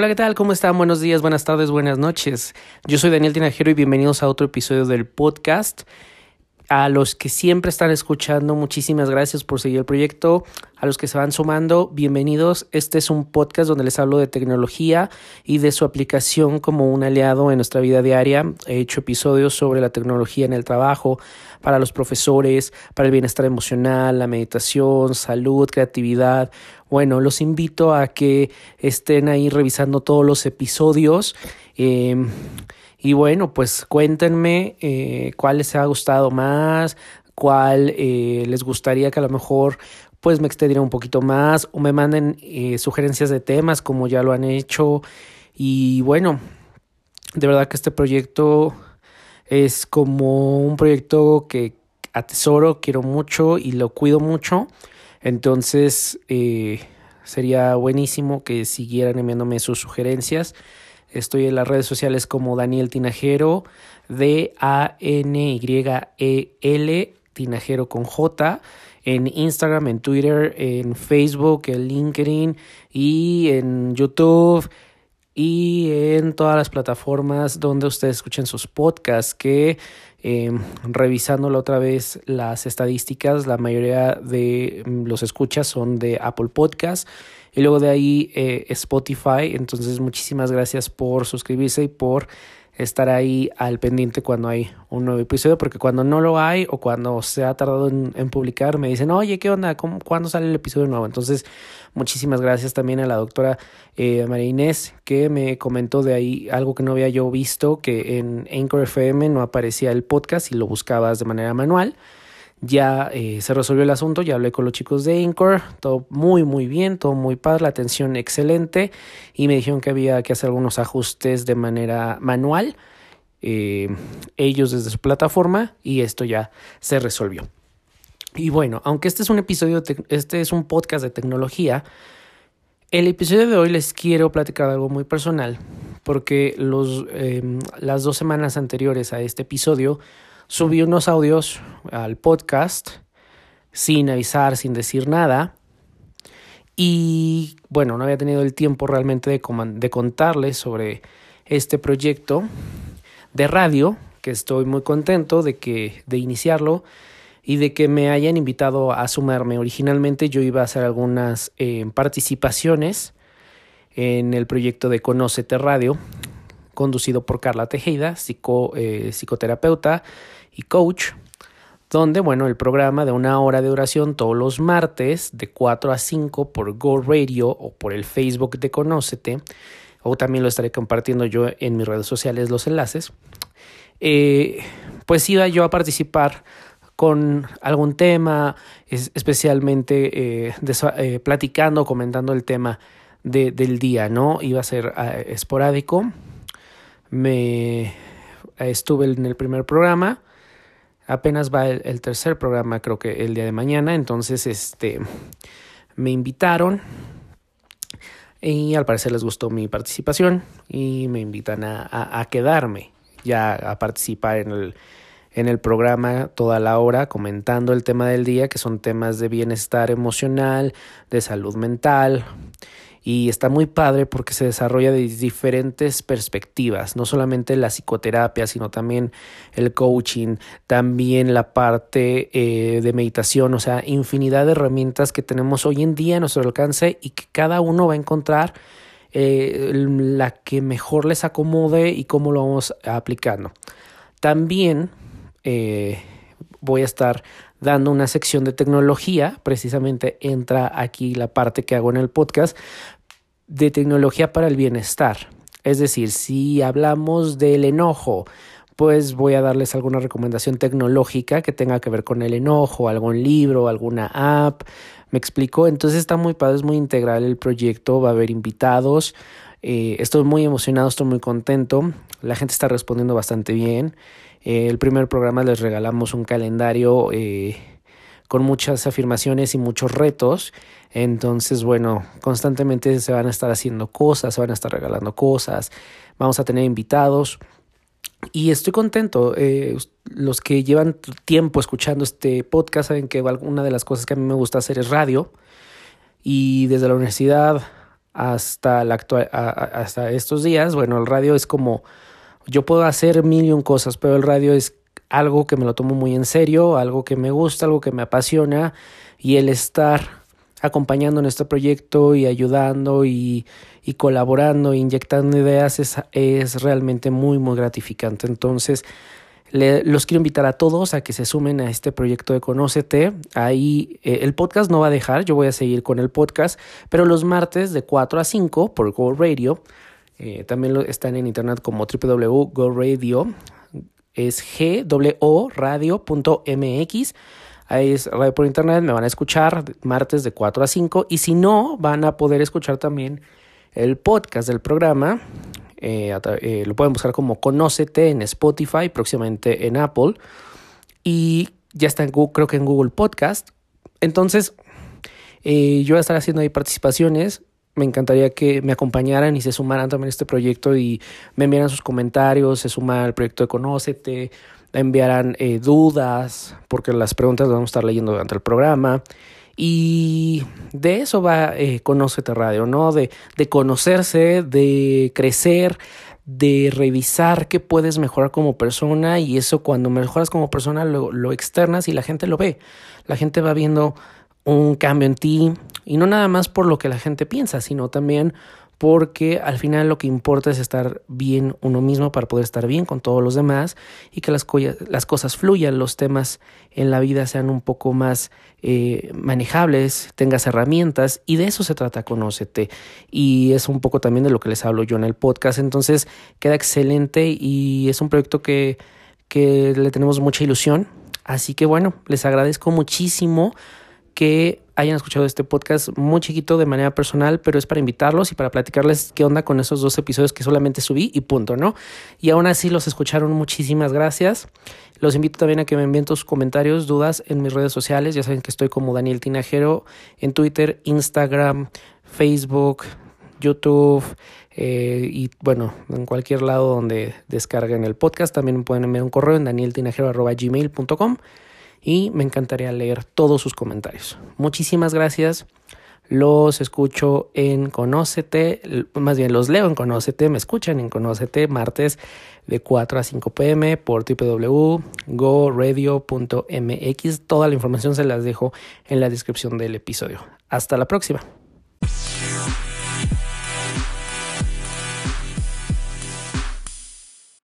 Hola, ¿qué tal? ¿Cómo están? Buenos días, buenas tardes, buenas noches. Yo soy Daniel Tinajero y bienvenidos a otro episodio del podcast. A los que siempre están escuchando, muchísimas gracias por seguir el proyecto. A los que se van sumando, bienvenidos. Este es un podcast donde les hablo de tecnología y de su aplicación como un aliado en nuestra vida diaria. He hecho episodios sobre la tecnología en el trabajo, para los profesores, para el bienestar emocional, la meditación, salud, creatividad. Bueno, los invito a que estén ahí revisando todos los episodios. Eh, y bueno, pues cuéntenme eh, cuál les ha gustado más, cuál eh, les gustaría que a lo mejor pues me extendiera un poquito más o me manden eh, sugerencias de temas como ya lo han hecho. Y bueno, de verdad que este proyecto es como un proyecto que atesoro, quiero mucho y lo cuido mucho. Entonces sería buenísimo que siguieran enviándome sus sugerencias. Estoy en las redes sociales como Daniel Tinajero, D-A-N-Y-E-L, Tinajero con J, en Instagram, en Twitter, en Facebook, en LinkedIn y en YouTube y en todas las plataformas donde ustedes escuchen sus podcasts que eh, revisándolo otra vez las estadísticas, la mayoría de los escuchas son de Apple Podcasts y luego de ahí eh, Spotify. Entonces muchísimas gracias por suscribirse y por estar ahí al pendiente cuando hay un nuevo episodio, porque cuando no lo hay o cuando se ha tardado en, publicar, me dicen, oye, ¿qué onda? ¿Cómo, ¿Cuándo sale el episodio nuevo? Entonces, muchísimas gracias también a la doctora eh, María Inés, que me comentó de ahí algo que no había yo visto, que en Anchor FM no aparecía el podcast y lo buscabas de manera manual ya eh, se resolvió el asunto, ya hablé con los chicos de Incor, todo muy muy bien, todo muy padre, la atención excelente y me dijeron que había que hacer algunos ajustes de manera manual, eh, ellos desde su plataforma y esto ya se resolvió. Y bueno, aunque este es un episodio, este es un podcast de tecnología, el episodio de hoy les quiero platicar algo muy personal porque los, em, las dos semanas anteriores a este episodio subí unos audios al podcast sin avisar, sin decir nada. Y bueno, no había tenido el tiempo realmente de, contarles sobre este proyecto de radio, que estoy muy contento de que de iniciarlo y de que me hayan invitado a sumarme. Originalmente yo iba a hacer algunas eh, participaciones en el proyecto de Conócete Radio, conducido por Carla Tejeda, psico, eh, psicoterapeuta y coach, donde, bueno, el programa de una hora de duración todos los martes de 4 a 5 por Go Radio o por el Facebook de Conócete, o también lo estaré compartiendo yo en mis redes sociales los enlaces, eh, pues iba yo a participar con algún tema, especialmente eh, eh, platicando, comentando el tema de, del día, ¿no? Iba a ser esporádico. Me estuve en el primer programa Apenas va el, tercer programa, creo que el día de mañana. Entonces, este, me invitaron y al parecer les gustó mi participación y me invitan a, a, quedarme ya a participar en el, en el programa toda la hora comentando el tema del día, que son temas de bienestar emocional, de salud mental, y está muy padre porque se desarrolla de diferentes perspectivas, no solamente la psicoterapia, sino también el coaching, también la parte eh, de meditación, o sea, infinidad de herramientas que tenemos hoy en día a nuestro alcance y que cada uno va a encontrar eh, la que mejor les acomode y cómo lo vamos aplicando. También eh, voy a estar dando una sección de tecnología, precisamente entra aquí la parte que hago en el podcast, de tecnología para el bienestar. Es decir, si hablamos del enojo, pues voy a darles alguna recomendación tecnológica que tenga que ver con el enojo, algún libro, alguna app. ¿Me explico? Entonces está muy padre, es muy integral el proyecto, va a haber invitados. Eh, estoy muy emocionado, estoy muy contento. La gente está respondiendo bastante bien. Eh, el primer programa les regalamos un calendario eh, con muchas afirmaciones y muchos retos. Entonces, bueno, constantemente se van a estar haciendo cosas, se van a estar regalando cosas, vamos a tener invitados. Y estoy contento. Eh, los que llevan tiempo escuchando este podcast saben que una de las cosas que a mí me gusta hacer es radio. Y desde la universidad hasta, la actual, hasta estos días, bueno, el radio es como, yo puedo hacer mil y un cosas, pero el radio es algo que me lo tomo muy en serio, algo que me gusta, algo que me apasiona y el estar acompañando en este proyecto y ayudando y, y colaborando, inyectando ideas es, realmente muy, muy gratificante. Entonces, los quiero invitar a todos a que se sumen a este proyecto de Conócete. Ahí eh, el podcast no va a dejar, yo voy a seguir con el podcast, pero los martes de 4 a 5 por Go Radio. Eh, también lo, están en internet como www.goradio. Es. Ahí es radio por internet, me van a escuchar martes de 4 a 5. Y si no, van a poder escuchar también el podcast del programa eh, eh, lo pueden buscar como Conócete en Spotify, próximamente en Apple. Y ya está en Google, creo que en Google Podcast. Entonces, yo voy a estar haciendo ahí participaciones. Me encantaría que me acompañaran y se sumaran también a este proyecto y me enviaran sus comentarios, se suman al proyecto de Conócete, enviaran dudas, porque las preguntas las vamos a estar leyendo durante el programa. Y de eso va eh, Conócete Radio, ¿no? De, de conocerse, de crecer, de revisar qué puedes mejorar como persona y eso cuando mejoras como persona lo externas y la gente lo ve. La gente va viendo un cambio en ti y no nada más por lo que la gente piensa, sino también porque al final lo que importa es estar bien uno mismo para poder estar bien con todos los demás y que las, las cosas fluyan, los temas en la vida sean un poco más eh, manejables, tengas herramientas y de eso se trata Conócete. Y es un poco también de lo que les hablo yo en el podcast, entonces queda excelente y es un proyecto que, que le tenemos mucha ilusión, así que bueno, les agradezco muchísimo que hayan escuchado este podcast muy chiquito de manera personal, pero es para invitarlos y para platicarles qué onda con esos dos episodios que solamente subí y punto, ¿no? Y aún así los escucharon, muchísimas gracias. Los invito también a que me envíen tus comentarios, dudas en mis redes sociales. Ya saben que estoy como Daniel Tinajero en Twitter, Instagram, Facebook, YouTube eh, y bueno, en cualquier lado donde descarguen el podcast. También pueden enviar un correo en danieltinajero.gmail.com y me encantaría leer todos sus comentarios. Muchísimas gracias. Los escucho en Conócete, más bien los leo en Conócete, me escuchan en Conócete martes de 4 a 5 pm por www.goradio.mx. Toda la información se las dejo en la descripción del episodio. Hasta la próxima.